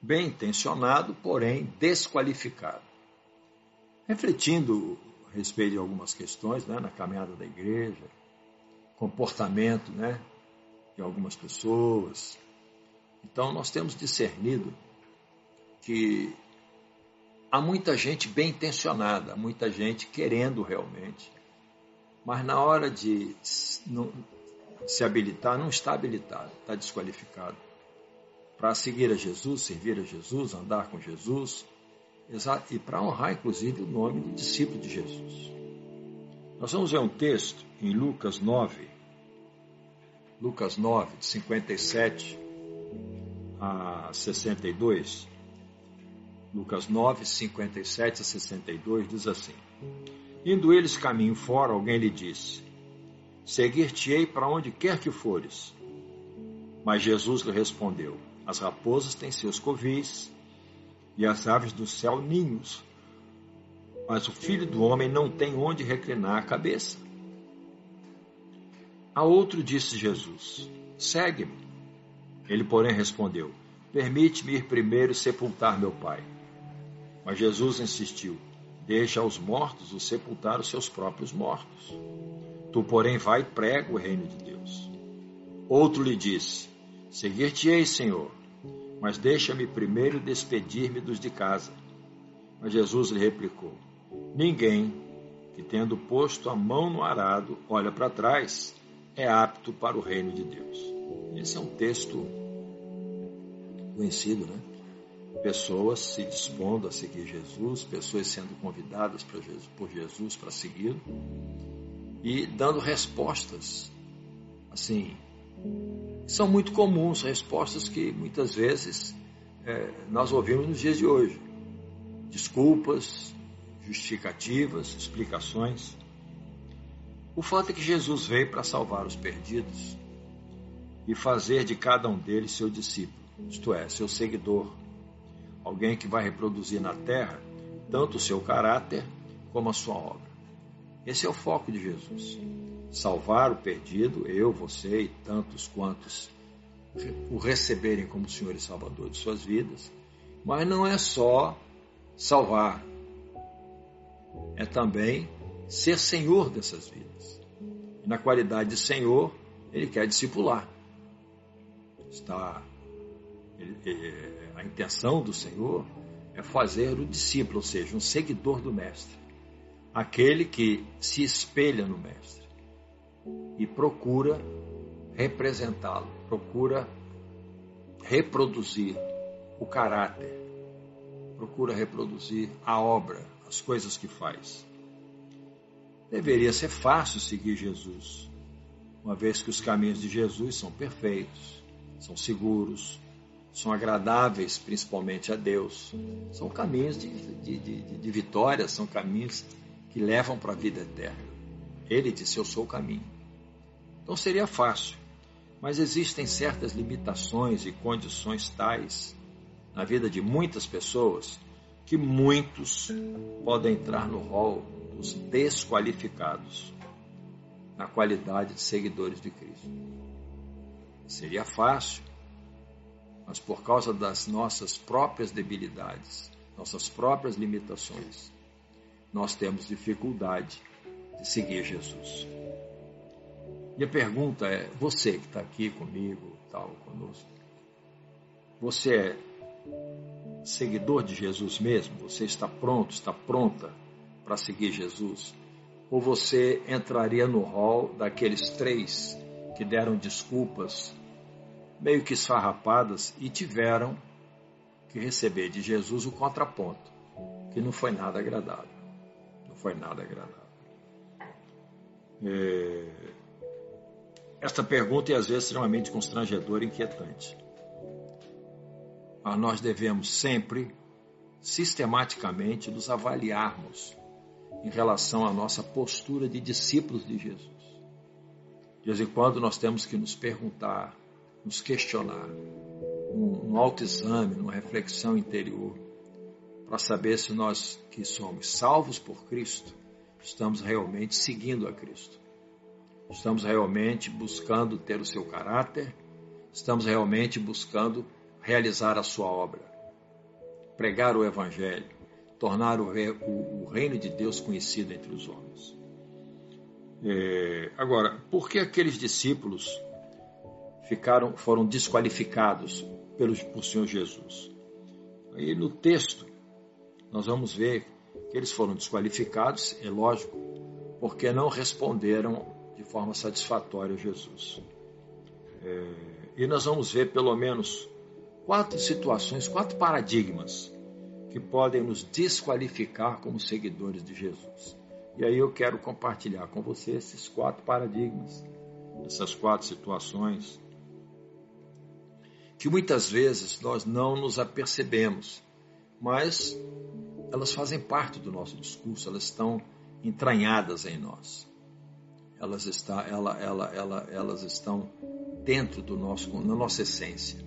bem intencionado, porém desqualificado. Refletindo a respeito de algumas questões né, na caminhada da igreja, comportamento né, de algumas pessoas. Então, nós temos discernido que há muita gente bem intencionada, muita gente querendo realmente, mas na hora de se habilitar, não está habilitado, está desqualificado. Para seguir a Jesus, servir a Jesus, andar com Jesus, e para honrar, inclusive, o nome de discípulo de Jesus. Nós vamos ver um texto em Lucas 9, Lucas 9, de 57 a 62. Lucas 9, 57 a 62 diz assim: Indo eles caminho fora, alguém lhe disse: Seguir-te-ei para onde quer que fores. Mas Jesus lhe respondeu: As raposas têm seus covis e as aves do céu ninhos, mas o filho do homem não tem onde reclinar a cabeça. A outro disse Jesus: Segue-me. Ele, porém, respondeu: Permite-me ir primeiro sepultar meu pai. Mas Jesus insistiu: Deixa aos mortos o sepultar os seus próprios mortos. Tu, porém, vai e prega o reino de Deus. Outro lhe disse: Seguir-te-ei, Senhor, mas deixa-me primeiro despedir-me dos de casa. Mas Jesus lhe replicou: Ninguém que, tendo posto a mão no arado, olha para trás, é apto para o reino de Deus. Esse é um texto conhecido, né? pessoas se dispondo a seguir Jesus, pessoas sendo convidadas por Jesus para segui-lo e dando respostas, assim, são muito comuns, respostas que muitas vezes é, nós ouvimos nos dias de hoje. Desculpas, justificativas, explicações. O fato é que Jesus veio para salvar os perdidos e fazer de cada um deles seu discípulo, isto é, seu seguidor, alguém que vai reproduzir na terra tanto o seu caráter como a sua obra. Esse é o foco de Jesus. Salvar o perdido, eu, você e tantos quantos o receberem como Senhor e Salvador de suas vidas. Mas não é só salvar, é também ser Senhor dessas vidas. E na qualidade de Senhor, Ele quer discipular. Está a intenção do Senhor é fazer o discípulo, ou seja, um seguidor do Mestre, aquele que se espelha no Mestre e procura representá-lo, procura reproduzir o caráter, procura reproduzir a obra, as coisas que faz. Deveria ser fácil seguir Jesus, uma vez que os caminhos de Jesus são perfeitos, são seguros, são agradáveis principalmente a Deus. São caminhos de, de, de, de vitória, são caminhos que levam para a vida eterna. Ele disse: Eu sou o caminho. Então seria fácil, mas existem certas limitações e condições tais na vida de muitas pessoas que muitos podem entrar no rol dos desqualificados na qualidade de seguidores de Cristo. Seria fácil, mas por causa das nossas próprias debilidades, nossas próprias limitações, nós temos dificuldade de seguir Jesus. E a pergunta é: você que está aqui comigo, tal, conosco, você é seguidor de Jesus mesmo? Você está pronto, está pronta para seguir Jesus? Ou você entraria no rol daqueles três que deram desculpas meio que esfarrapadas e tiveram que receber de Jesus o contraponto, que não foi nada agradável. Não foi nada agradável. É... Esta pergunta é às vezes extremamente constrangedora e inquietante. Mas nós devemos sempre, sistematicamente, nos avaliarmos em relação à nossa postura de discípulos de Jesus. De vez em quando nós temos que nos perguntar nos questionar, um, um autoexame, uma reflexão interior, para saber se nós que somos salvos por Cristo, estamos realmente seguindo a Cristo. Estamos realmente buscando ter o seu caráter, estamos realmente buscando realizar a sua obra. pregar o Evangelho, tornar o, o, o reino de Deus conhecido entre os homens. É, agora, por que aqueles discípulos ficaram, foram desqualificados pelo, por Senhor Jesus? Aí no texto nós vamos ver que eles foram desqualificados, é lógico, porque não responderam de forma satisfatória Jesus. É, e nós vamos ver pelo menos quatro situações, quatro paradigmas que podem nos desqualificar como seguidores de Jesus. E aí eu quero compartilhar com você esses quatro paradigmas, essas quatro situações, que muitas vezes nós não nos apercebemos, mas elas fazem parte do nosso discurso, elas estão entranhadas em nós. Elas, está, ela, ela, ela, elas estão dentro do nosso, na nossa essência.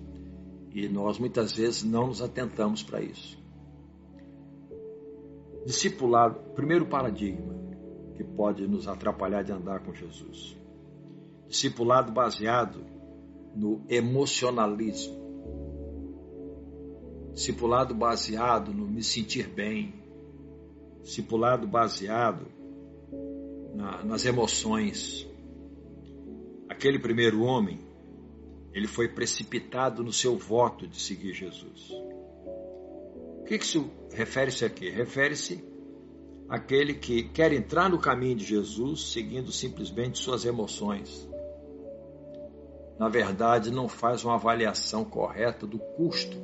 E nós muitas vezes não nos atentamos para isso. Discipulado, primeiro paradigma que pode nos atrapalhar de andar com Jesus. Discipulado baseado no emocionalismo. Discipulado baseado no me sentir bem. Discipulado baseado na, nas emoções. Aquele primeiro homem, ele foi precipitado no seu voto de seguir Jesus. O que, que se refere-se aqui? Refere-se àquele que quer entrar no caminho de Jesus seguindo simplesmente suas emoções. Na verdade, não faz uma avaliação correta do custo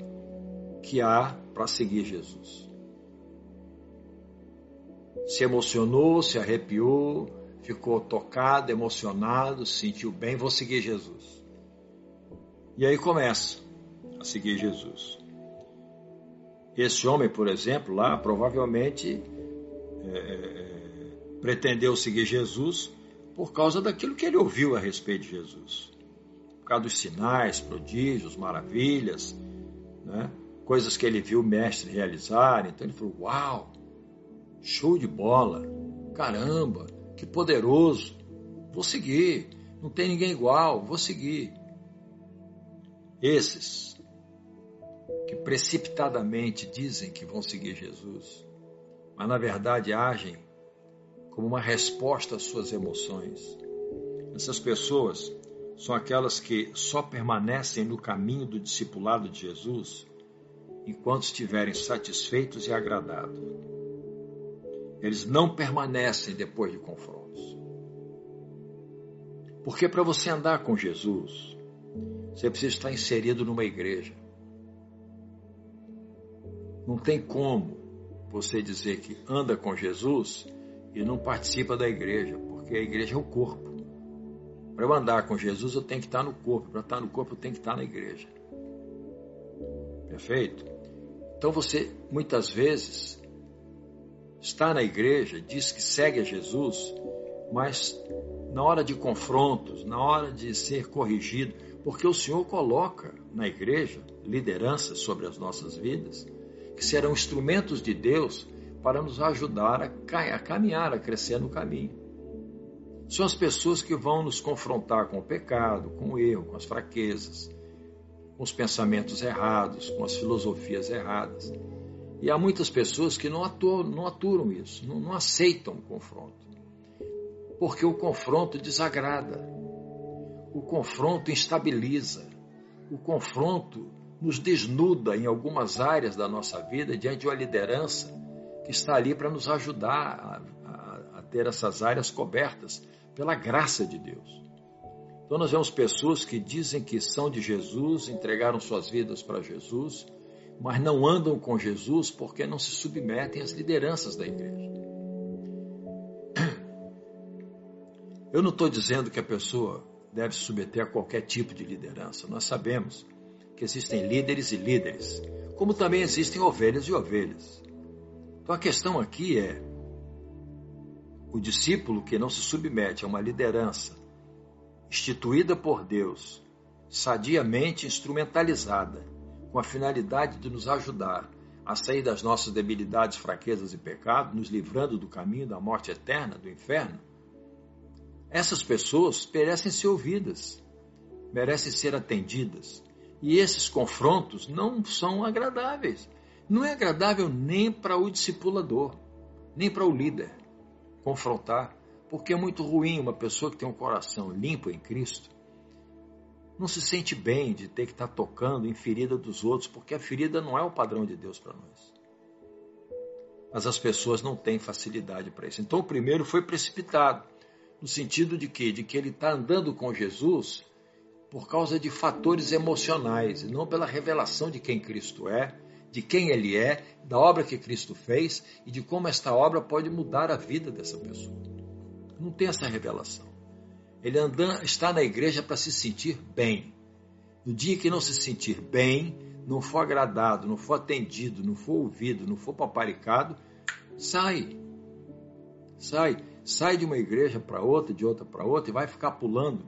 que há para seguir Jesus. Se emocionou, se arrepiou, ficou tocado, emocionado, se sentiu bem, vou seguir Jesus. E aí começa a seguir Jesus. Esse homem, por exemplo, lá provavelmente é, é, pretendeu seguir Jesus por causa daquilo que ele ouviu a respeito de Jesus. Por causa dos sinais, prodígios, maravilhas, né? coisas que ele viu o mestre realizar. Então ele falou: Uau, show de bola, caramba, que poderoso, vou seguir, não tem ninguém igual, vou seguir. Esses que precipitadamente dizem que vão seguir Jesus, mas na verdade agem como uma resposta às suas emoções. Essas pessoas são aquelas que só permanecem no caminho do discipulado de Jesus enquanto estiverem satisfeitos e agradados. Eles não permanecem depois de confrontos. Porque para você andar com Jesus, você precisa estar inserido numa igreja. Não tem como você dizer que anda com Jesus e não participa da igreja, porque a igreja é o corpo. Para eu andar com Jesus, eu tenho que estar no corpo. Para estar no corpo, eu tenho que estar na igreja. Perfeito? Então você, muitas vezes, está na igreja, diz que segue a Jesus, mas na hora de confrontos, na hora de ser corrigido, porque o Senhor coloca na igreja liderança sobre as nossas vidas, que serão instrumentos de Deus para nos ajudar a, caminhar, a crescer no caminho. São as pessoas que vão nos confrontar com o pecado, com o erro, com as fraquezas, com os pensamentos errados, com as filosofias erradas. E há muitas pessoas que não aturam, não aturam isso, não, não aceitam o confronto. Porque o confronto desagrada, o confronto instabiliza, o confronto nos desnuda em algumas áreas da nossa vida diante de uma liderança que está ali para nos ajudar a, a, a ter essas áreas cobertas pela graça de Deus. Então nós vemos pessoas que dizem que são de Jesus, entregaram suas vidas para Jesus, mas não andam com Jesus porque não se submetem às lideranças da igreja. Eu não estou dizendo que a pessoa deve se submeter a qualquer tipo de liderança. Nós sabemos que existem líderes e líderes, como também existem ovelhas e ovelhas. Então a questão aqui é: o discípulo que não se submete a uma liderança instituída por Deus, sadiamente instrumentalizada, com a finalidade de nos ajudar a sair das nossas debilidades, fraquezas e pecados, nos livrando do caminho da morte eterna, do inferno, essas pessoas merecem ser ouvidas, merecem ser atendidas, e esses confrontos não são agradáveis. Não é agradável nem para o discipulador, nem para o líder confrontar, porque é muito ruim uma pessoa que tem um coração limpo em Cristo não se sente bem de ter que estar tocando em ferida dos outros, porque a ferida não é o padrão de Deus para nós. Mas as pessoas não têm facilidade para isso. Então o primeiro foi precipitado, no sentido de que, de que ele está andando com Jesus por causa de fatores emocionais, e não pela revelação de quem Cristo é, de quem ele é, da obra que Cristo fez e de como esta obra pode mudar a vida dessa pessoa. Não tem essa revelação. Ele anda, está na igreja para se sentir bem. No dia que não se sentir bem, não for agradado, não for atendido, não for ouvido, não for paparicado, sai. Sai. Sai de uma igreja para outra, de outra para outra e vai ficar pulando.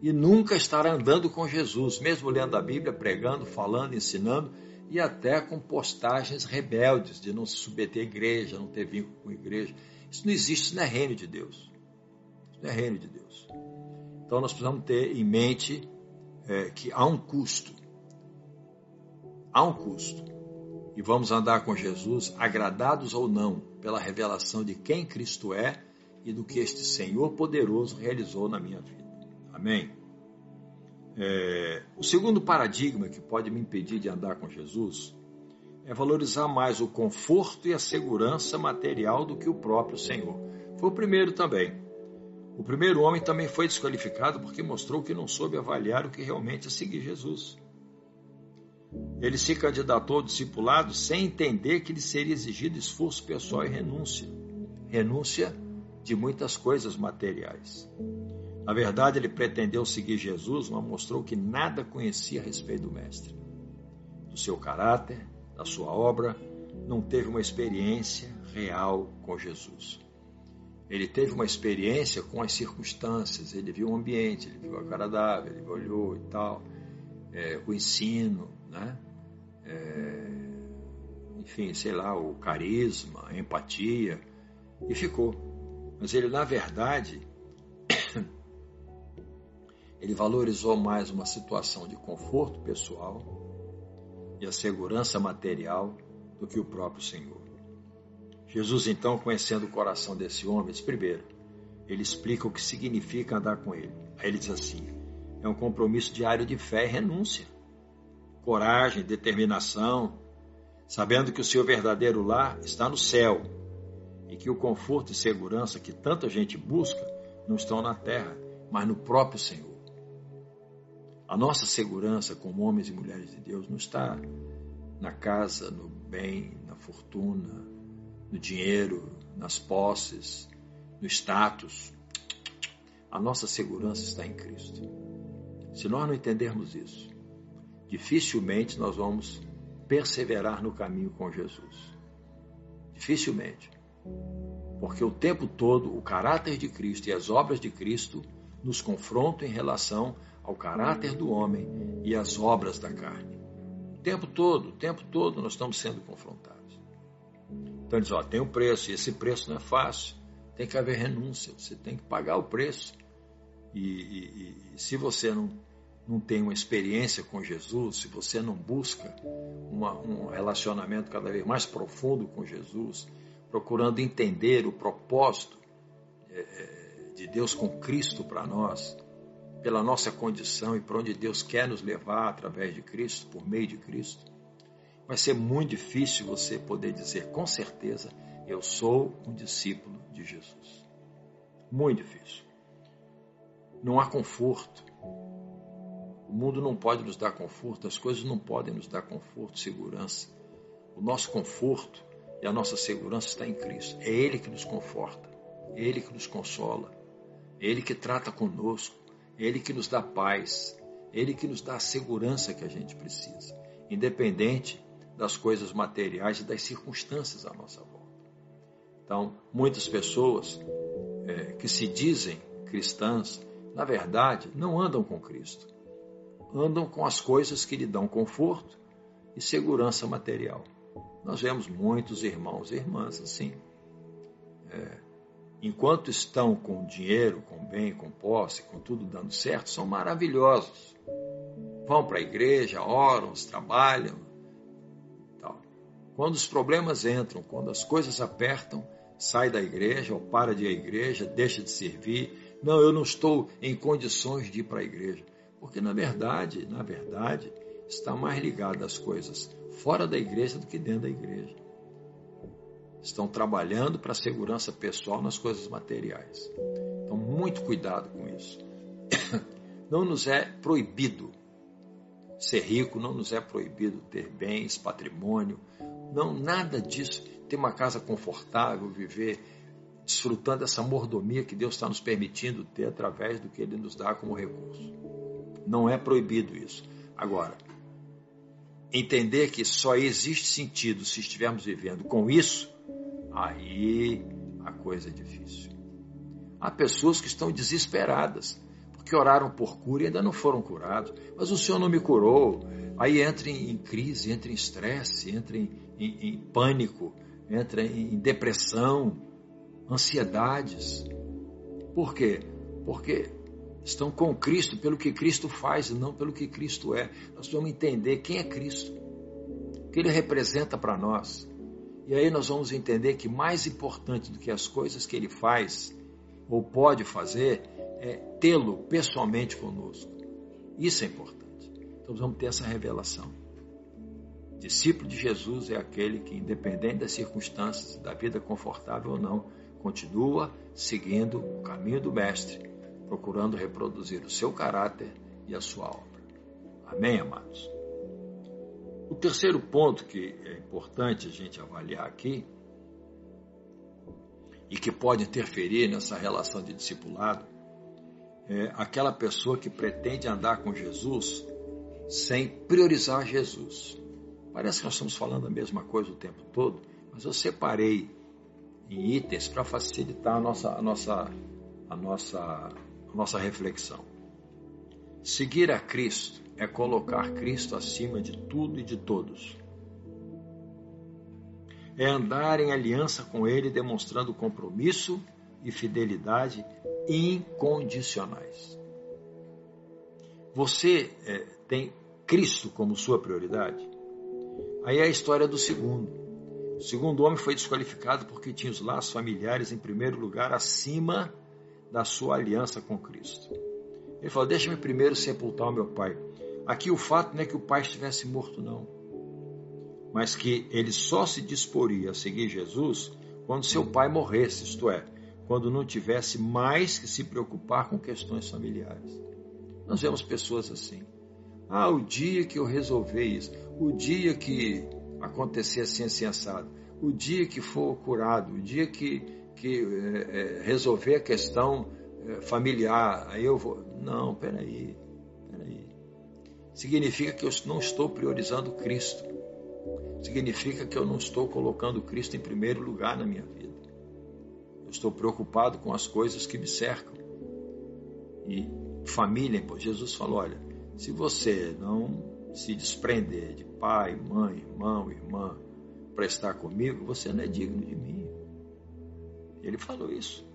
E nunca estará andando com Jesus, mesmo lendo a Bíblia, pregando, falando, ensinando e até com postagens rebeldes de não se submeter à igreja, não ter vínculo com a igreja. Isso não existe, isso não é reino de Deus. Isso não é reino de Deus. Então nós precisamos ter em mente é, que há um custo. Há um custo. E vamos andar com Jesus, agradados ou não, pela revelação de quem Cristo é e do que este Senhor poderoso realizou na minha vida. Amém? É, o segundo paradigma que pode me impedir de andar com Jesus é valorizar mais o conforto e a segurança material do que o próprio Senhor. Foi o primeiro também. O primeiro homem também foi desqualificado porque mostrou que não soube avaliar o que realmente é seguir Jesus. Ele se candidatou ao discipulado sem entender que lhe seria exigido esforço pessoal e renúncia. Renúncia de muitas coisas materiais. Na verdade, ele pretendeu seguir Jesus, mas mostrou que nada conhecia a respeito do Mestre, do seu caráter, da sua obra, não teve uma experiência real com Jesus. Ele teve uma experiência com as circunstâncias, ele viu o ambiente, ele viu a cara d'água, ele olhou e tal, é, o ensino, né? É, enfim, sei lá, o carisma, a empatia, e ficou. Mas ele, na verdade, ele valorizou mais uma situação de conforto pessoal e a segurança material do que o próprio Senhor. Jesus, então, conhecendo o coração desse homem, diz, primeiro, ele explica o que significa andar com ele. Aí ele diz assim: é um compromisso diário de fé e renúncia, coragem, determinação, sabendo que o seu verdadeiro lar está no céu e que o conforto e segurança que tanta gente busca não estão na terra, mas no próprio Senhor. A nossa segurança como homens e mulheres de Deus não está na casa, no bem, na fortuna, no dinheiro, nas posses, no status. A nossa segurança está em Cristo. Se nós não entendermos isso, dificilmente nós vamos perseverar no caminho com Jesus. Dificilmente. Porque o tempo todo o caráter de Cristo e as obras de Cristo nos confrontam em relação ao caráter do homem e às obras da carne. O tempo todo, o tempo todo nós estamos sendo confrontados. Então diz, ó, tem um preço, e esse preço não é fácil. Tem que haver renúncia, você tem que pagar o preço. E, e, e se você não, não tem uma experiência com Jesus, se você não busca uma, um relacionamento cada vez mais profundo com Jesus, procurando entender o propósito é, é de Deus com Cristo para nós, pela nossa condição e para onde Deus quer nos levar através de Cristo, por meio de Cristo, vai ser muito difícil você poder dizer com certeza: eu sou um discípulo de Jesus. Muito difícil. Não há conforto. O mundo não pode nos dar conforto, as coisas não podem nos dar conforto, segurança. O nosso conforto e a nossa segurança está em Cristo. É Ele que nos conforta, é Ele que nos consola, é Ele que trata conosco, é Ele que nos dá paz, é Ele que nos dá a segurança que a gente precisa, independente das coisas materiais e das circunstâncias à nossa volta. Então, muitas pessoas é, que se dizem cristãs, na verdade, não andam com Cristo. Andam com as coisas que lhe dão conforto e segurança material. Nós vemos muitos irmãos e irmãs assim. É, enquanto estão com dinheiro, com bem, com posse, com tudo dando certo, são maravilhosos. Vão para a igreja, oram, trabalham, Quando os problemas entram, quando as coisas apertam, sai da igreja ou para de ir à igreja, deixa de servir. Não, eu não estou em condições de ir para a igreja. Porque na verdade, na verdade, está mais ligado às coisas fora da igreja do que dentro da igreja. Estão trabalhando para a segurança pessoal nas coisas materiais. Então, muito cuidado com isso. Não nos é proibido ser rico, não nos é proibido ter bens, patrimônio, não, nada disso. Ter uma casa confortável, viver desfrutando dessa mordomia que Deus está nos permitindo ter através do que Ele nos dá como recurso. Não é proibido isso. Agora, entender que só existe sentido se estivermos vivendo com isso, aí a coisa é difícil. Há pessoas que estão desesperadas, porque oraram por cura e ainda não foram curados. Mas o Senhor não me curou. Aí entra em crise, entra em estresse, entra em, em, em pânico, entra em depressão, ansiedades. Por quê? Porque estão com Cristo pelo que Cristo faz e não pelo que Cristo é. Nós vamos entender quem é Cristo, o que ele representa para nós. E aí nós vamos entender que mais importante do que as coisas que ele faz ou pode fazer é tê-lo pessoalmente conosco. Isso é importante. Então vamos ter essa revelação. Discípulo de Jesus é aquele que, independente das circunstâncias, da vida confortável ou não, continua seguindo o caminho do Mestre, procurando reproduzir o seu caráter e a sua obra. Amém, amados? O terceiro ponto que é importante a gente avaliar aqui e que pode interferir nessa relação de discipulado é aquela pessoa que pretende andar com Jesus sem priorizar Jesus. Parece que nós estamos falando a mesma coisa o tempo todo, mas eu separei em itens para facilitar a nossa, a nossa, a nossa, a nossa reflexão. Seguir a Cristo é colocar Cristo acima de tudo e de todos. É andar em aliança com Ele, demonstrando compromisso e fidelidade incondicionais. Você é, tem Cristo como sua prioridade? Aí é a história do segundo. O segundo homem foi desqualificado porque tinha os laços familiares em primeiro lugar acima da sua aliança com Cristo. Ele falou: Deixa-me primeiro sepultar o meu pai. Aqui o fato não é que o pai estivesse morto, não, mas que ele só se disporia a seguir Jesus quando seu pai morresse, isto é, quando não tivesse mais que se preocupar com questões familiares. Nós vemos pessoas assim. Ah, o dia que eu resolver isso, o dia que acontecer assim, assim, assado. O dia que for curado, o dia que, que é, é, resolver a questão é, familiar, aí eu vou. Não, peraí, peraí. Significa que eu não estou priorizando Cristo. Significa que eu não estou colocando Cristo em primeiro lugar na minha vida. Eu estou preocupado com as coisas que me cercam. E família, Jesus falou: olha, se você não se desprender de pai, mãe, irmão, irmã, para estar comigo, você não é digno de mim. Ele falou isso.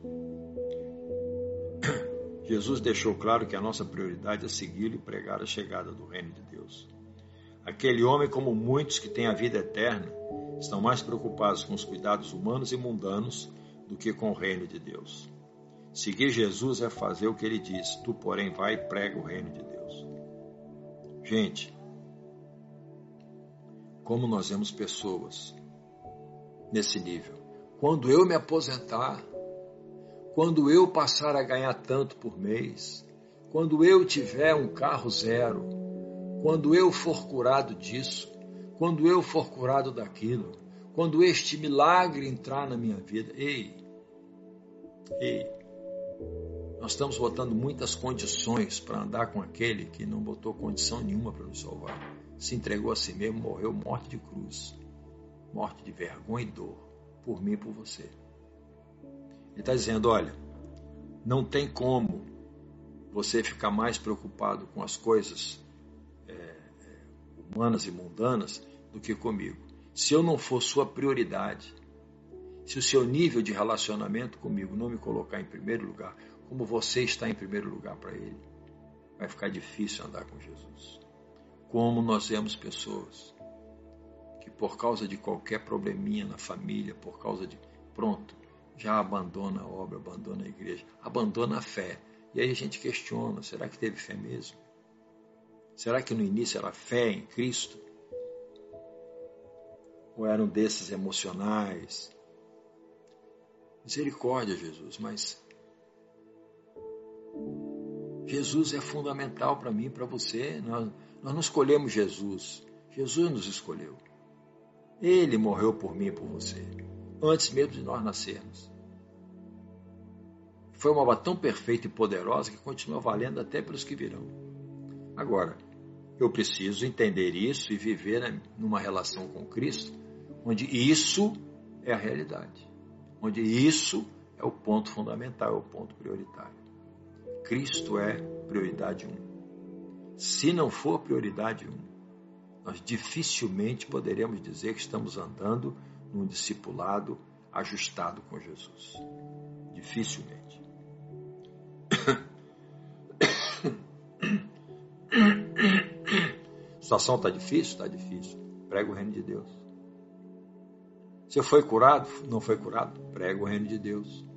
Jesus deixou claro que a nossa prioridade é segui-lo e pregar a chegada do reino de Deus. Aquele homem, como muitos que têm a vida eterna, estão mais preocupados com os cuidados humanos e mundanos do que com o reino de Deus. Seguir Jesus é fazer o que ele diz, tu, porém, vai e prega o reino de Deus. Gente, como nós vemos pessoas nesse nível. Quando eu me aposentar, quando eu passar a ganhar tanto por mês, quando eu tiver um carro zero, quando eu for curado disso, quando eu for curado daquilo, quando este milagre entrar na minha vida, ei, ei, nós estamos botando muitas condições para andar com aquele que não botou condição nenhuma para nos salvar se entregou a si mesmo, morreu morte de cruz, morte de vergonha e dor, por mim e por você. Ele está dizendo: olha, não tem como você ficar mais preocupado com as coisas é, humanas e mundanas do que comigo. Se eu não for sua prioridade, se o seu nível de relacionamento comigo não me colocar em primeiro lugar, como você está em primeiro lugar para ele, vai ficar difícil andar com Jesus como nós vemos pessoas que por causa de qualquer probleminha na família, por causa de. Pronto, já abandona a obra, abandona a igreja, abandona a fé. E aí a gente questiona: será que teve fé mesmo? Será que no início era fé em Cristo? Ou eram desses emocionais? Misericórdia, Jesus, mas Jesus é fundamental para mim para você. Nós, nós não escolhemos Jesus, Jesus nos escolheu. Ele morreu por mim e por você, antes mesmo de nós nascermos. Foi uma obra tão perfeita e poderosa que continua valendo até pelos que virão. Agora, eu preciso entender isso e viver né, numa relação com Cristo, onde isso é a realidade, onde isso é o ponto fundamental, é o ponto prioritário. Cristo é prioridade um. Se não for prioridade um, nós dificilmente poderemos dizer que estamos andando num discipulado ajustado com Jesus. Dificilmente. A situação está difícil? Está difícil. Prega o reino de Deus. Você foi curado? Não foi curado? Prega o reino de Deus.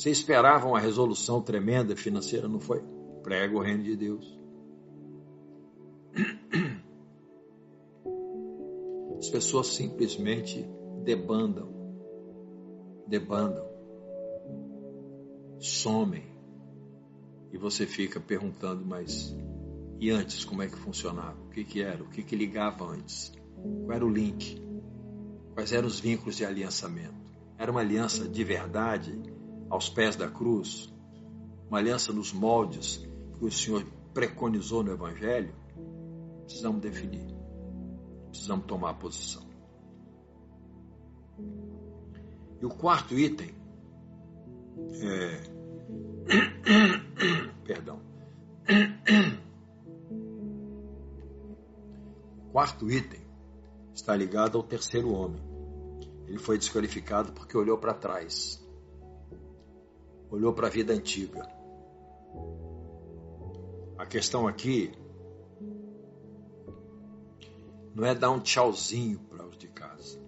Você esperava uma resolução tremenda financeira? Não foi? Prega o reino de Deus. As pessoas simplesmente debandam, debandam, somem. E você fica perguntando, mas e antes como é que funcionava? O que, que era? O que, que ligava antes? Qual era o link? Quais eram os vínculos de aliançamento? Era uma aliança de verdade aos pés da cruz? Uma aliança nos moldes que o Senhor preconizou no Evangelho? Precisamos definir precisamos tomar posição. E o quarto item é. Perdão. O quarto item está ligado ao terceiro homem. Ele foi desqualificado porque olhou para trás, olhou para a vida antiga. A questão aqui não é dar um tchauzinho para os de casa.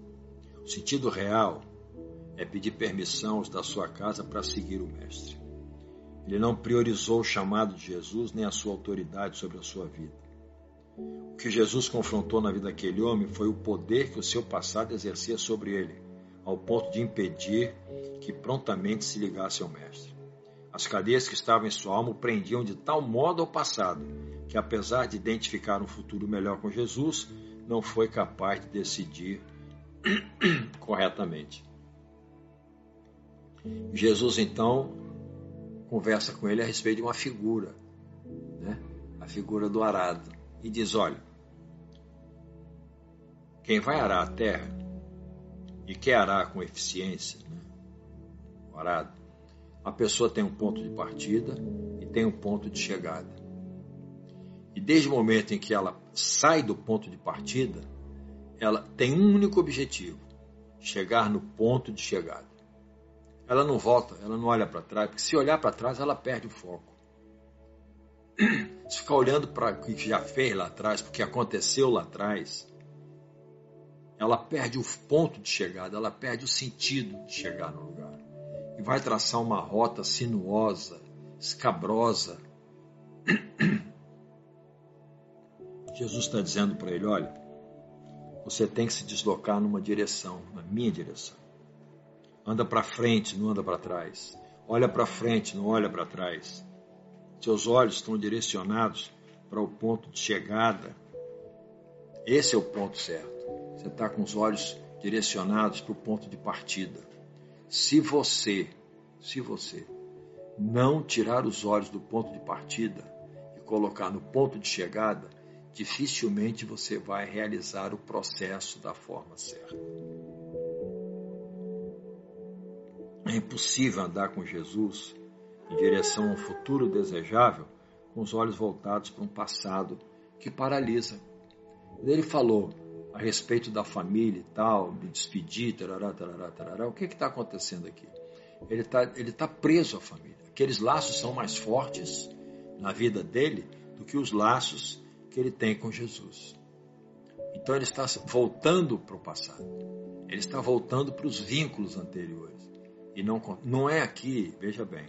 O sentido real é pedir permissão aos da sua casa para seguir o Mestre. Ele não priorizou o chamado de Jesus nem a sua autoridade sobre a sua vida. O que Jesus confrontou na vida daquele homem foi o poder que o seu passado exercia sobre ele, ao ponto de impedir que prontamente se ligasse ao Mestre. As cadeias que estavam em sua alma o prendiam de tal modo ao passado que, apesar de identificar um futuro melhor com Jesus, não foi capaz de decidir corretamente. Jesus então conversa com ele a respeito de uma figura, né? a figura do arado, e diz: Olha, quem vai arar a terra e quer arar com eficiência, né? arado, a pessoa tem um ponto de partida e tem um ponto de chegada. E desde o momento em que ela sai do ponto de partida, ela tem um único objetivo: chegar no ponto de chegada. Ela não volta, ela não olha para trás, porque se olhar para trás, ela perde o foco. Se ficar olhando para o que já fez lá atrás, porque aconteceu lá atrás, ela perde o ponto de chegada, ela perde o sentido de chegar no lugar. E vai traçar uma rota sinuosa, escabrosa, Jesus está dizendo para ele: olha, você tem que se deslocar numa direção, na minha direção. Anda para frente, não anda para trás. Olha para frente, não olha para trás. Seus olhos estão direcionados para o ponto de chegada. Esse é o ponto certo. Você está com os olhos direcionados para o ponto de partida. Se você, se você não tirar os olhos do ponto de partida e colocar no ponto de chegada, dificilmente você vai realizar o processo da forma certa. É impossível andar com Jesus em direção a um futuro desejável com os olhos voltados para um passado que paralisa. Ele falou a respeito da família e tal, de despedir, tarará, tarará, tarará. O que está acontecendo aqui? Ele está ele tá preso à família. Aqueles laços são mais fortes na vida dele do que os laços que ele tem com Jesus. Então ele está voltando para o passado. Ele está voltando para os vínculos anteriores. E não, não é aqui, veja bem.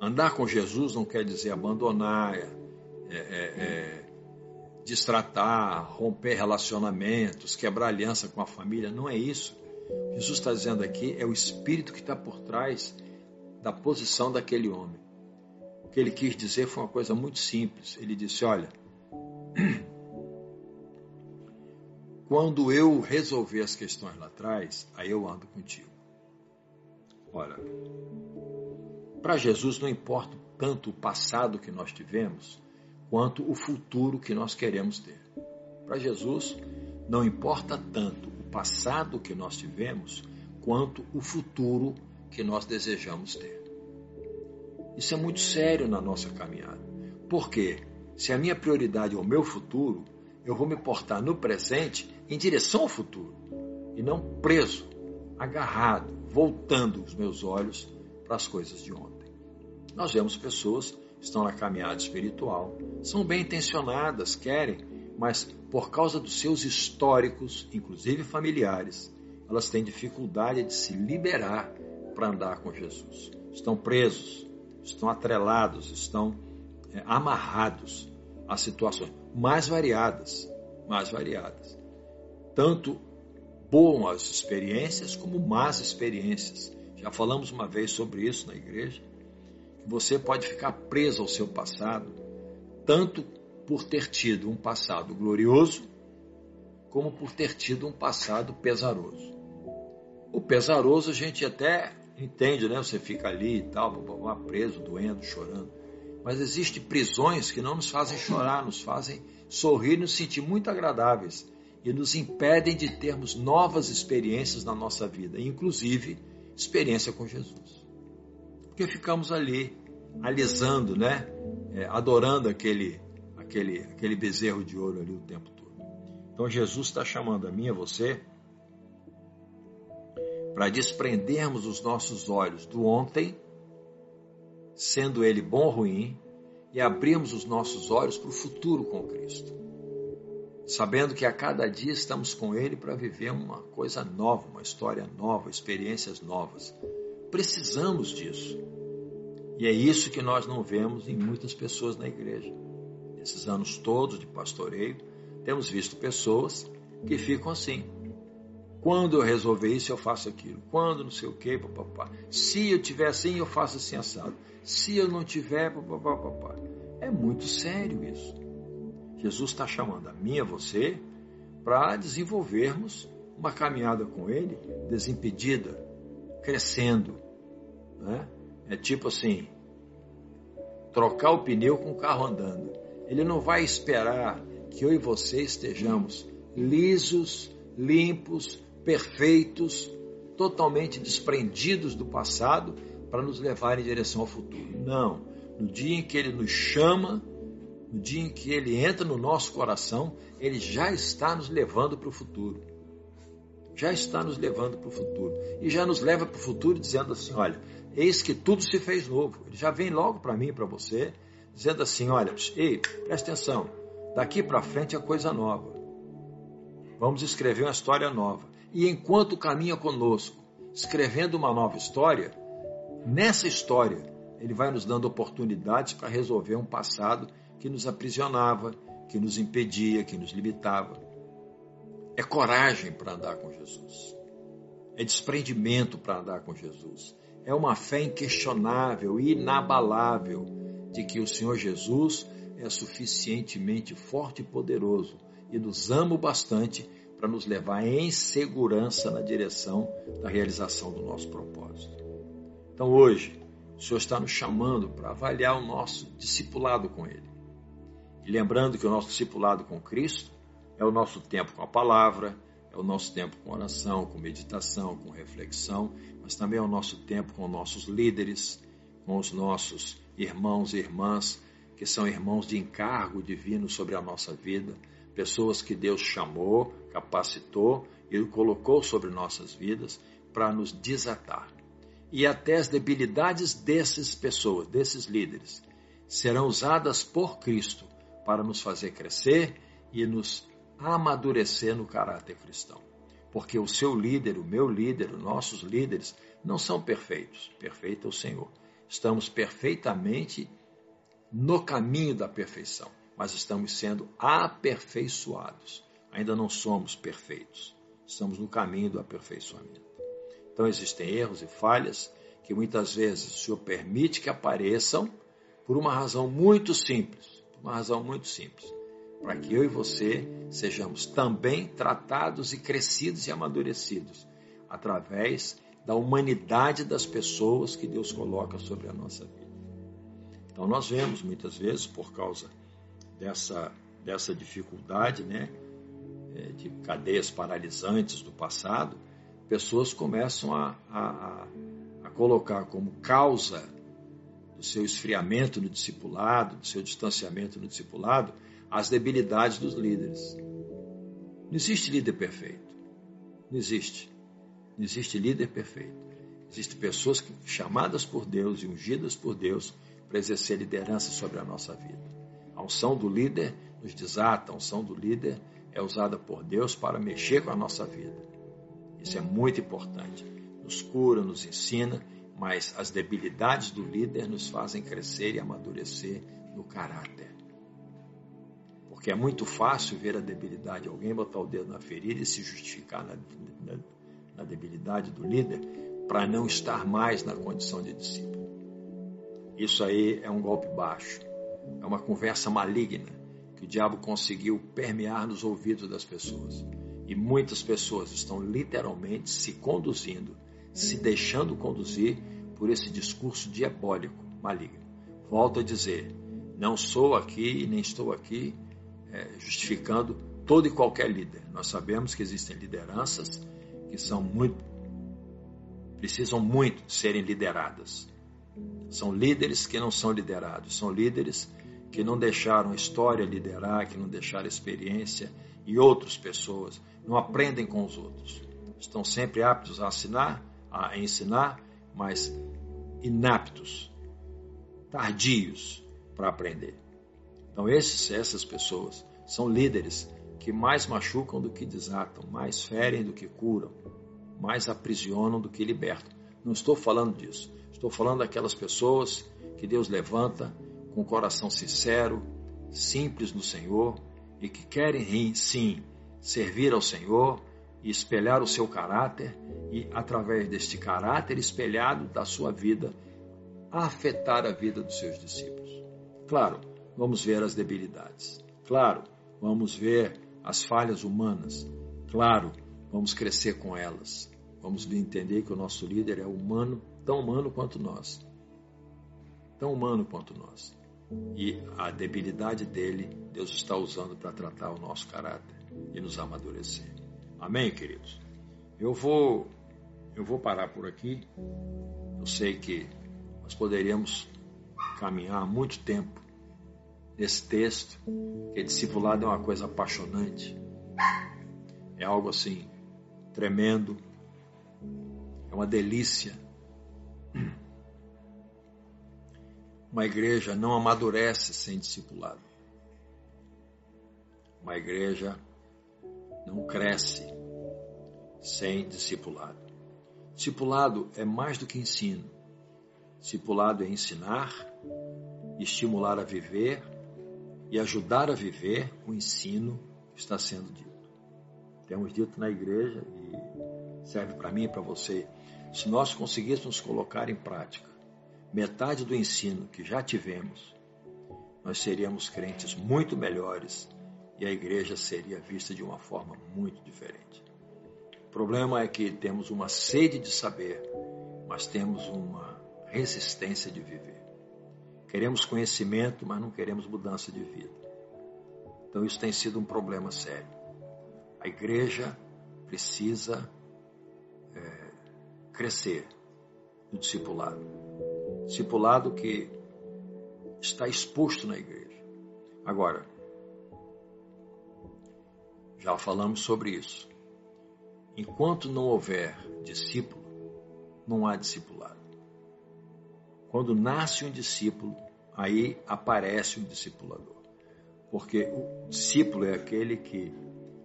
Andar com Jesus não quer dizer abandonar, é, é, é, destratar, romper relacionamentos, quebrar aliança com a família. Não é isso. Jesus está dizendo aqui é o espírito que está por trás da posição daquele homem. O que ele quis dizer foi uma coisa muito simples. Ele disse: Olha, quando eu resolver as questões lá atrás, aí eu ando contigo. Ora, para Jesus não importa tanto o passado que nós tivemos, quanto o futuro que nós queremos ter. Para Jesus, não importa tanto o passado que nós tivemos, quanto o futuro que nós desejamos ter. Isso é muito sério na nossa caminhada. Porque se a minha prioridade é o meu futuro, eu vou me portar no presente em direção ao futuro e não preso, agarrado, voltando os meus olhos para as coisas de ontem. Nós vemos pessoas estão na caminhada espiritual, são bem intencionadas, querem, mas por causa dos seus históricos, inclusive familiares, elas têm dificuldade de se liberar para andar com Jesus. Estão presos, estão atrelados, estão é, amarrados a situações mais variadas, mais variadas tanto boas experiências como más experiências. Já falamos uma vez sobre isso na igreja, você pode ficar preso ao seu passado, tanto por ter tido um passado glorioso, como por ter tido um passado pesaroso. O pesaroso a gente até entende, né? Você fica ali e tal, preso, doendo, chorando. Mas existem prisões que não nos fazem chorar, nos fazem sorrir, nos sentir muito agradáveis e nos impedem de termos novas experiências na nossa vida, inclusive experiência com Jesus. Porque ficamos ali alisando, né? É, adorando aquele, aquele, aquele bezerro de ouro ali o tempo todo. Então Jesus está chamando a mim e a você para desprendermos os nossos olhos do ontem, sendo ele bom ou ruim, e abrirmos os nossos olhos para o futuro com Cristo sabendo que a cada dia estamos com Ele para viver uma coisa nova, uma história nova, experiências novas. Precisamos disso. E é isso que nós não vemos em muitas pessoas na igreja. Nesses anos todos de pastoreio, temos visto pessoas que ficam assim. Quando eu resolver isso, eu faço aquilo. Quando não sei o que, papapá. Se eu tiver assim, eu faço assim assado. Se eu não tiver, papapá. É muito sério isso. Jesus está chamando a mim e a você para desenvolvermos uma caminhada com Ele desimpedida, crescendo. Né? É tipo assim, trocar o pneu com o carro andando. Ele não vai esperar que eu e você estejamos lisos, limpos, perfeitos, totalmente desprendidos do passado para nos levar em direção ao futuro. Não. No dia em que Ele nos chama, no dia em que ele entra no nosso coração, ele já está nos levando para o futuro. Já está nos levando para o futuro. E já nos leva para o futuro dizendo assim: olha, eis que tudo se fez novo. Ele já vem logo para mim e para você, dizendo assim: olha, ei, presta atenção, daqui para frente é coisa nova. Vamos escrever uma história nova. E enquanto caminha conosco, escrevendo uma nova história, nessa história, ele vai nos dando oportunidades para resolver um passado que nos aprisionava, que nos impedia, que nos limitava. É coragem para andar com Jesus. É desprendimento para andar com Jesus. É uma fé inquestionável inabalável de que o Senhor Jesus é suficientemente forte e poderoso e nos ama bastante para nos levar em segurança na direção da realização do nosso propósito. Então hoje, o Senhor está nos chamando para avaliar o nosso discipulado com Ele. E lembrando que o nosso discipulado com Cristo é o nosso tempo com a palavra, é o nosso tempo com oração, com meditação, com reflexão, mas também é o nosso tempo com nossos líderes, com os nossos irmãos e irmãs, que são irmãos de encargo divino sobre a nossa vida, pessoas que Deus chamou, capacitou e colocou sobre nossas vidas para nos desatar. E até as debilidades dessas pessoas, desses líderes, serão usadas por Cristo para nos fazer crescer e nos amadurecer no caráter cristão. Porque o seu líder, o meu líder, os nossos líderes não são perfeitos. Perfeito é o Senhor. Estamos perfeitamente no caminho da perfeição, mas estamos sendo aperfeiçoados. Ainda não somos perfeitos. Estamos no caminho do aperfeiçoamento. Então existem erros e falhas que muitas vezes o Senhor permite que apareçam por uma razão muito simples, uma razão muito simples, para que eu e você sejamos também tratados e crescidos e amadurecidos através da humanidade das pessoas que Deus coloca sobre a nossa vida. Então nós vemos muitas vezes por causa dessa dessa dificuldade, né, é, de cadeias paralisantes do passado, pessoas começam a, a, a colocar como causa do seu esfriamento no discipulado, do seu distanciamento no discipulado, as debilidades dos líderes. Não existe líder perfeito. Não existe. Não existe líder perfeito. Existem pessoas que, chamadas por Deus e ungidas por Deus para exercer liderança sobre a nossa vida. A unção do líder nos desata, a unção do líder é usada por Deus para mexer com a nossa vida. Isso é muito importante. Nos cura, nos ensina, mas as debilidades do líder nos fazem crescer e amadurecer no caráter. Porque é muito fácil ver a debilidade de alguém, botar o dedo na ferida e se justificar na, na, na debilidade do líder para não estar mais na condição de discípulo. Isso aí é um golpe baixo, é uma conversa maligna que o diabo conseguiu permear nos ouvidos das pessoas. E muitas pessoas estão literalmente se conduzindo, se deixando conduzir por esse discurso diabólico, maligno. Volto a dizer, não sou aqui nem estou aqui justificando todo e qualquer líder. Nós sabemos que existem lideranças que são muito precisam muito serem lideradas. São líderes que não são liderados, são líderes que não deixaram história liderar, que não deixaram experiência e outras pessoas, não aprendem com os outros. Estão sempre aptos a assinar, a ensinar, mas inaptos, tardios para aprender. Então esses, essas pessoas são líderes que mais machucam do que desatam, mais ferem do que curam, mais aprisionam do que libertam. Não estou falando disso. Estou falando daquelas pessoas que Deus levanta com o coração sincero, simples no Senhor e que querem sim servir ao Senhor e espelhar o seu caráter e através deste caráter espelhado da sua vida afetar a vida dos seus discípulos. Claro, vamos ver as debilidades. Claro, vamos ver as falhas humanas. Claro, vamos crescer com elas. Vamos entender que o nosso líder é humano, tão humano quanto nós. Tão humano quanto nós. E a debilidade dele, Deus está usando para tratar o nosso caráter e nos amadurecer. Amém, queridos? Eu vou eu vou parar por aqui. Eu sei que nós poderíamos caminhar muito tempo nesse texto, que discipulado é uma coisa apaixonante. É algo assim tremendo. É uma delícia Uma igreja não amadurece sem discipulado. Uma igreja não cresce sem discipulado. Discipulado é mais do que ensino. Discipulado é ensinar, estimular a viver e ajudar a viver o ensino que está sendo dito. Temos dito na igreja e serve para mim e para você. Se nós conseguíssemos colocar em prática metade do ensino que já tivemos, nós seríamos crentes muito melhores e a igreja seria vista de uma forma muito diferente. O problema é que temos uma sede de saber, mas temos uma resistência de viver. Queremos conhecimento, mas não queremos mudança de vida. Então isso tem sido um problema sério. A igreja precisa é, crescer no discipulado discipulado que está exposto na igreja. Agora, já falamos sobre isso. Enquanto não houver discípulo, não há discipulado. Quando nasce um discípulo, aí aparece um discipulador. Porque o discípulo é aquele que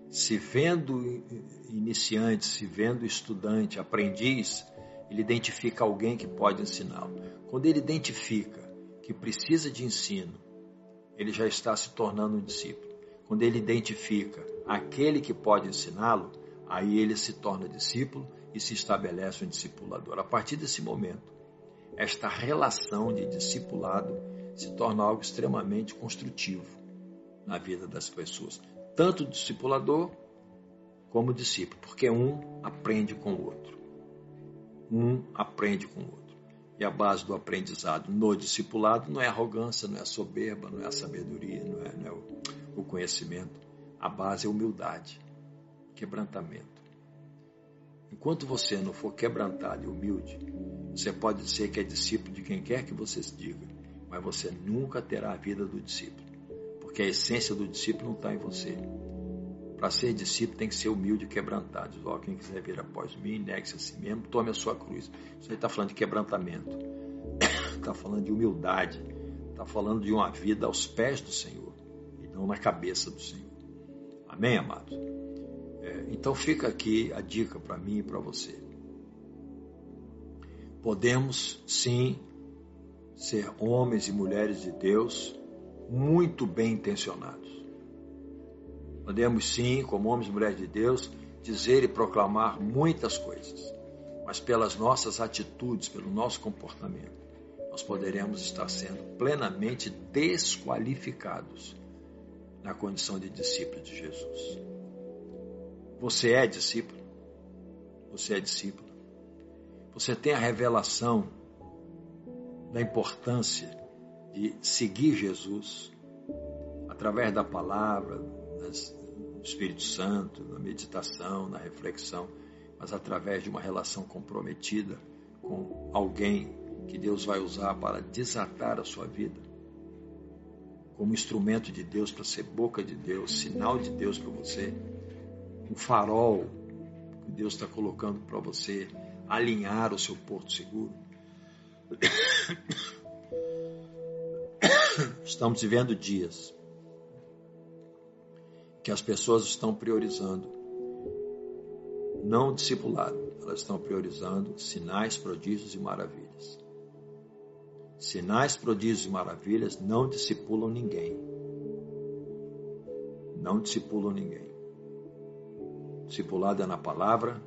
se vendo iniciante, se vendo estudante, aprendiz, ele identifica alguém que pode ensiná-lo. Quando ele identifica que precisa de ensino, ele já está se tornando um discípulo. Quando ele identifica aquele que pode ensiná-lo, aí ele se torna discípulo e se estabelece um discipulador. A partir desse momento, esta relação de discipulado se torna algo extremamente construtivo na vida das pessoas, tanto discipulador como discípulo, porque um aprende com o outro. Um aprende com o outro. E a base do aprendizado no discipulado não é arrogância, não é soberba, não é sabedoria, não é, não é o conhecimento. A base é humildade, quebrantamento. Enquanto você não for quebrantado e humilde, você pode dizer que é discípulo de quem quer que você se diga, mas você nunca terá a vida do discípulo, porque a essência do discípulo não está em você. Para ser discípulo tem que ser humilde e quebrantado. Diz, quem quiser vir após mim, negue-se a si mesmo, tome a sua cruz. Isso aí está falando de quebrantamento, está falando de humildade, está falando de uma vida aos pés do Senhor e não na cabeça do Senhor. Amém, amados? É, então fica aqui a dica para mim e para você. Podemos sim ser homens e mulheres de Deus muito bem intencionados. Podemos sim, como homens e mulheres de Deus, dizer e proclamar muitas coisas, mas pelas nossas atitudes, pelo nosso comportamento, nós poderemos estar sendo plenamente desqualificados na condição de discípulo de Jesus. Você é discípulo. Você é discípulo. Você tem a revelação da importância de seguir Jesus através da palavra, do Espírito Santo, da meditação, na reflexão, mas através de uma relação comprometida com alguém que Deus vai usar para desatar a sua vida, como instrumento de Deus para ser boca de Deus, sinal de Deus para você um farol que Deus está colocando para você alinhar o seu porto seguro. Estamos vivendo dias que as pessoas estão priorizando não discipulado, elas estão priorizando sinais, prodígios e maravilhas. Sinais, prodígios e maravilhas não discipulam ninguém. Não discipulam ninguém discipulado é na palavra,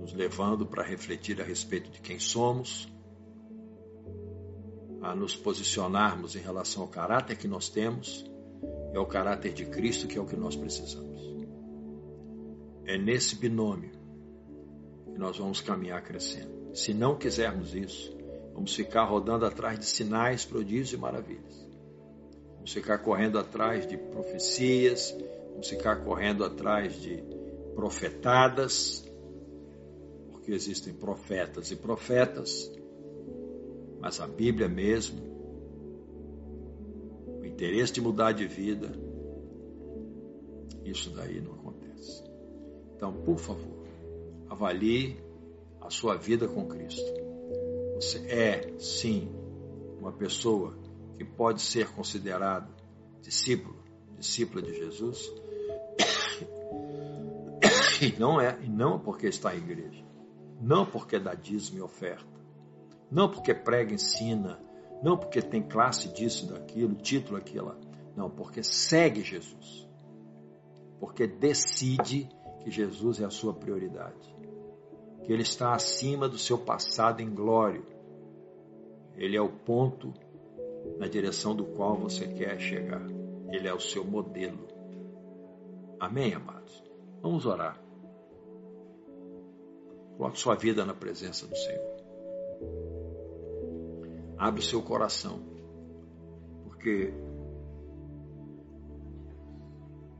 nos levando para refletir a respeito de quem somos, a nos posicionarmos em relação ao caráter que nós temos e ao caráter de Cristo, que é o que nós precisamos. É nesse binômio que nós vamos caminhar crescendo. Se não quisermos isso, vamos ficar rodando atrás de sinais, prodígios e maravilhas. Vamos ficar correndo atrás de profecias, Vamos ficar correndo atrás de profetadas, porque existem profetas e profetas, mas a Bíblia mesmo, o interesse de mudar de vida, isso daí não acontece. Então, por favor, avalie a sua vida com Cristo. Você é, sim, uma pessoa que pode ser considerado discípulo, discípula de Jesus, e não é, e não porque está em igreja, não porque dá dízimo e oferta, não porque prega, ensina, não porque tem classe disso, daquilo, título aquilo, não, porque segue Jesus, porque decide que Jesus é a sua prioridade, que ele está acima do seu passado em glória, ele é o ponto na direção do qual você quer chegar, ele é o seu modelo. Amém, amados? Vamos orar. Coloque sua vida na presença do Senhor. Abre o seu coração. Porque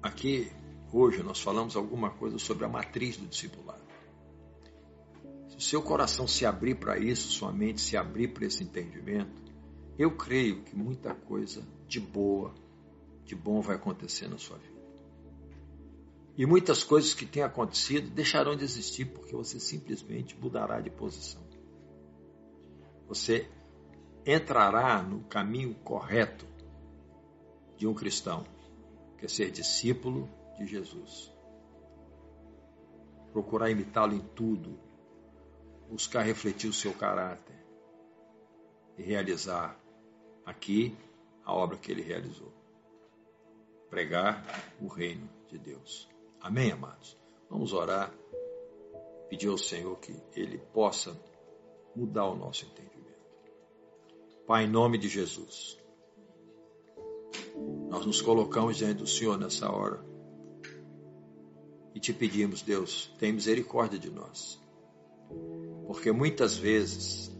aqui, hoje, nós falamos alguma coisa sobre a matriz do discipulado. Se o seu coração se abrir para isso, sua mente se abrir para esse entendimento, eu creio que muita coisa de boa, de bom vai acontecer na sua vida. E muitas coisas que têm acontecido deixarão de existir porque você simplesmente mudará de posição. Você entrará no caminho correto de um cristão, que é ser discípulo de Jesus. Procurar imitá-lo em tudo, buscar refletir o seu caráter e realizar aqui a obra que ele realizou. Pregar o reino de Deus. Amém, amados? Vamos orar, pedir ao Senhor que ele possa mudar o nosso entendimento. Pai, em nome de Jesus, nós nos colocamos diante do Senhor nessa hora e te pedimos, Deus, tem misericórdia de nós. Porque muitas vezes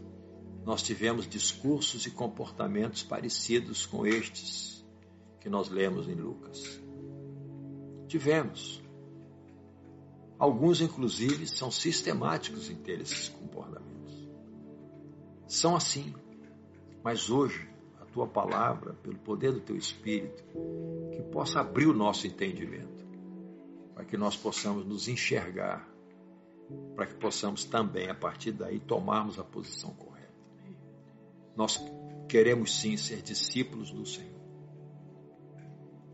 nós tivemos discursos e comportamentos parecidos com estes que nós lemos em Lucas. Tivemos. Alguns, inclusive, são sistemáticos em ter esses comportamentos. São assim. Mas hoje, a tua palavra, pelo poder do teu Espírito, que possa abrir o nosso entendimento, para que nós possamos nos enxergar, para que possamos também, a partir daí, tomarmos a posição correta. Nós queremos sim ser discípulos do Senhor.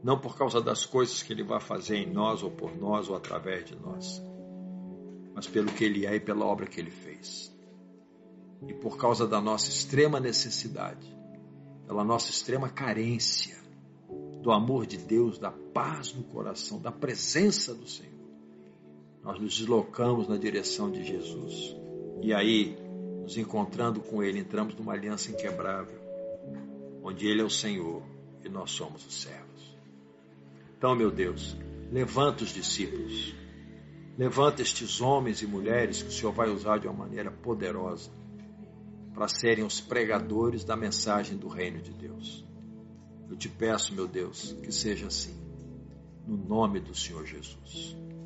Não por causa das coisas que Ele vai fazer em nós, ou por nós, ou através de nós, mas pelo que Ele é e pela obra que Ele fez. E por causa da nossa extrema necessidade, pela nossa extrema carência do amor de Deus, da paz no coração, da presença do Senhor, nós nos deslocamos na direção de Jesus. E aí, nos encontrando com Ele, entramos numa aliança inquebrável, onde Ele é o Senhor e nós somos os servos. Então, meu Deus, levanta os discípulos, levanta estes homens e mulheres que o Senhor vai usar de uma maneira poderosa para serem os pregadores da mensagem do reino de Deus. Eu te peço, meu Deus, que seja assim, no nome do Senhor Jesus.